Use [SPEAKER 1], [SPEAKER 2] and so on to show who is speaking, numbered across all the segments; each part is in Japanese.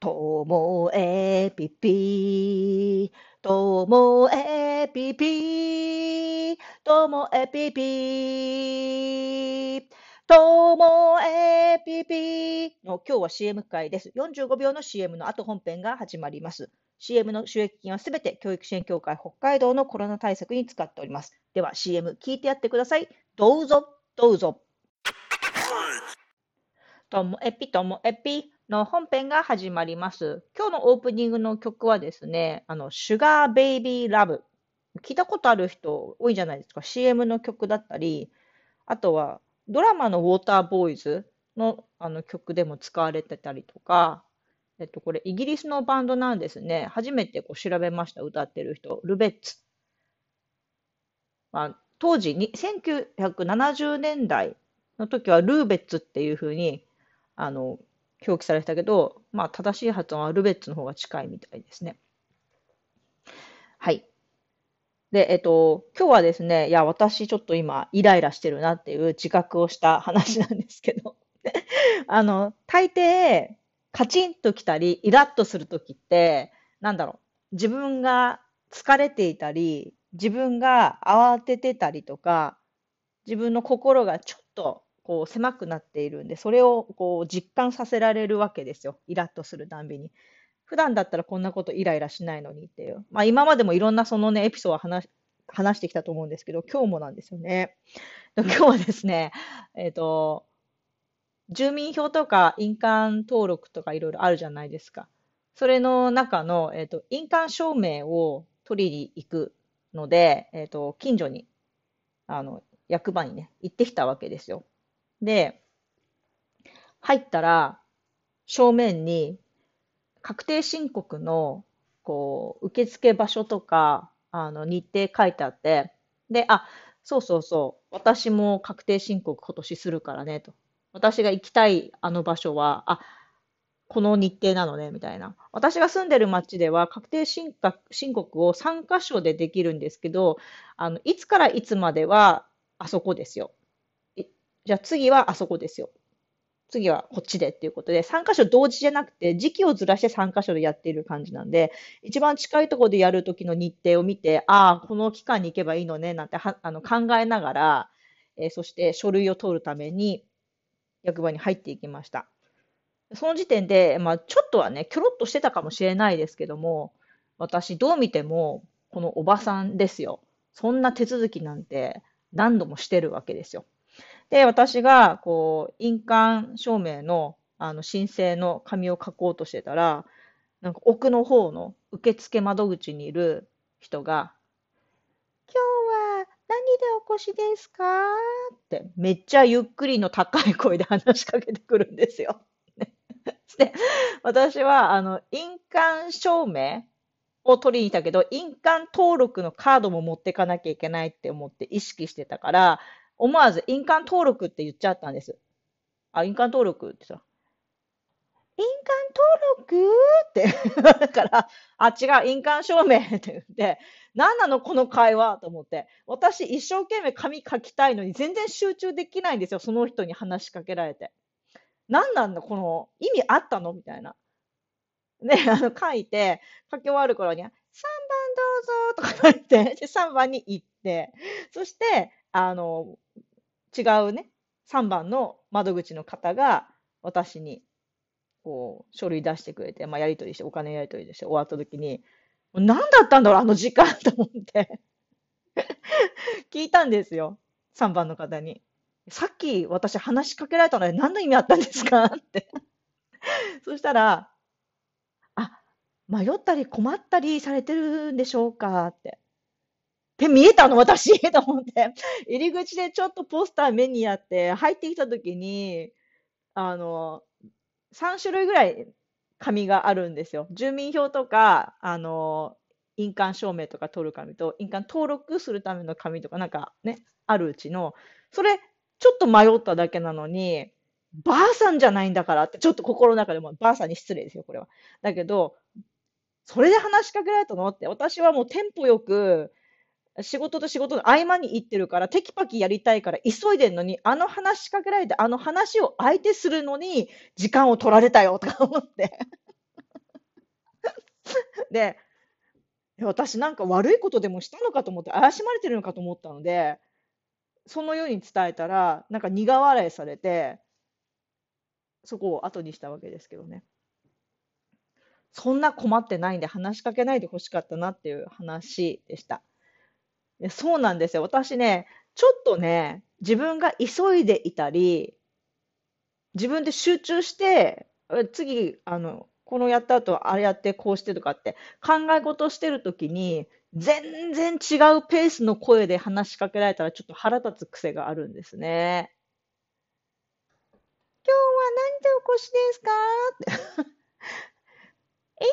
[SPEAKER 1] ともえぴぴともえぴぴともえぴぴともえぴぴの今日は CM 会です。45秒の CM の後本編が始まります。CM の収益金はすべて教育支援協会北海道のコロナ対策に使っております。では CM 聞いてやってください。どうぞ、どうぞ。ともえぴともえぴの本編が始まります。今日のオープニングの曲はですね、あの、シュガーベイビーラブ。聞いたことある人多いじゃないですか。CM の曲だったり、あとはドラマのウォーターボーイズのあの曲でも使われてたりとか、えっと、これイギリスのバンドなんですね。初めてこう調べました、歌ってる人。ルベッツ。まあ、当時に、1970年代の時はルーベッツっていうふうに、あの、表記されてたけど、まあ、正しい発音はルベッツの方が近いみたいですね。はい。で、えっと、今日はですね、いや、私ちょっと今、イライラしてるなっていう自覚をした話なんですけど、あの、大抵、カチンときたり、イラッとするときって、なんだろう、自分が疲れていたり、自分が慌ててたりとか、自分の心がちょっとこう狭くなっているんで、それをこう実感させられるわけですよ。イラッとするたんびに。普段だったらこんなことイライラしないのにっていう。まあ今までもいろんなそのね、エピソードを話話してきたと思うんですけど、今日もなんですよね。今日はですね、えっ、ー、と、住民票とか印鑑登録とかいろいろあるじゃないですか。それの中の、えっ、ー、と、印鑑証明を取りに行くので、えっ、ー、と、近所に、あの、役場にね、行ってきたわけですよ。で、入ったら、正面に、確定申告の、こう、受付場所とか、あの、日程書いてあって、で、あ、そうそうそう、私も確定申告今年するからね、と。私が行きたいあの場所は、あ、この日程なのね、みたいな。私が住んでる町では確定申告を3箇所でできるんですけど、あの、いつからいつまではあそこですよ。じゃあ次はあそこですよ。次はこっちでっていうことで、3箇所同時じゃなくて、時期をずらして3箇所でやっている感じなんで、一番近いところでやるときの日程を見て、ああ、この期間に行けばいいのね、なんてはあの考えながら、えー、そして書類を取るために役場に入っていきました。その時点で、まあ、ちょっとはね、きょろっとしてたかもしれないですけども、私どう見ても、このおばさんですよ。そんな手続きなんて何度もしてるわけですよ。で、私が、こう、印鑑証明の、あの、申請の紙を書こうとしてたら、なんか奥の方の受付窓口にいる人が、今日は何でお越しですか？って、めっちゃゆっくりの高い声で話しかけてくるんですよ。で、私は、あの、印鑑証明を取りに行ったけど、印鑑登録のカードも持ってかなきゃいけないって思って意識してたから、思わず印鑑登録って言っちゃったんです。あ、印鑑登録ってさ。印鑑登録？ってだから、あ、違う、印鑑証明って言って、何なのこの会話と思って。私一生懸命紙書きたいのに全然集中できないんですよ。その人に話しかけられて。何なんだこの意味あったのみたいな。ね、あの書いて、書き終わる頃に、3番どうぞとか言って、で3番に行って、そして、あの、違うね、3番の窓口の方が私に、こう、書類出してくれて、まあ、やり取りして、お金やり取りして終わった時に、何だったんだろう、あの時間と思って 聞いたんですよ。3番の方に。さっき私話しかけられたので何の意味あったんですか？ってそしたら、あ、迷ったり困ったりされてるんでしょうか？って。で、見えたの私と思って。入り口でちょっとポスター目にやって、入ってきた時に、あの、3種類ぐらい紙があるんですよ。住民票とか、あの、印鑑証明とか取る紙と、印鑑登録するための紙とか、なんかね、あるうちの、それ、ちょっと迷っただけなのに、ばあさんじゃないんだからって、ちょっと心の中でも、ばあさんに失礼ですよ、これは。だけど、それで話しかけられたのって、私はもうテンポよく、仕事と仕事の合間に行ってるから、テキパキやりたいから急いでんのに、あの話しかけられて、あの話を相手するのに時間を取られたよとか思って。で、私なんか悪いことでもしたのかと思って、怪しまれてるのかと思ったので、そのように伝えたら、なんか苦笑いされて、そこを後にしたわけですけどね。そんな困ってないんで話しかけないでほしかったなっていう話でした。そうなんですよ。私ね、ちょっとね、自分が急いでいたり、自分で集中して、次、あの、このやった後、あれやって、こうしてとかって考え事してるときに、全然違うペースの声で話しかけられたらちょっと腹立つ癖があるんですね。今日は何でお越しですか？って。印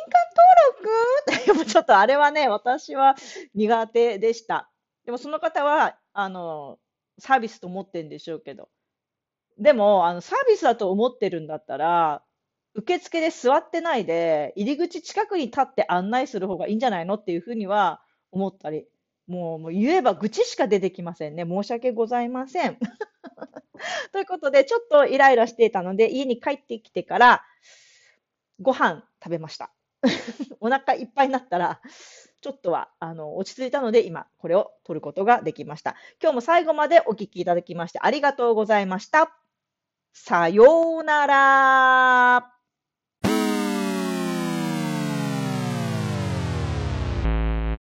[SPEAKER 1] 鑑登録？ちょっとあれはね、私は苦手でした。でもその方は、あの、サービスと思ってるんでしょうけど。でも、あの、サービスだと思ってるんだったら、受付で座ってないで、入り口近くに立って案内する方がいいんじゃないのっていうふうには思ったり、もうもう言えば愚痴しか出てきませんね。申し訳ございません。ということで、ちょっとイライラしていたので、家に帰ってきてから、ご飯食べました。お腹いっぱいになったら、ちょっとはあの落ち着いたので、今、これを撮ることができました。今日も最後までお聞きいただきましてありがとうございました。さようなら。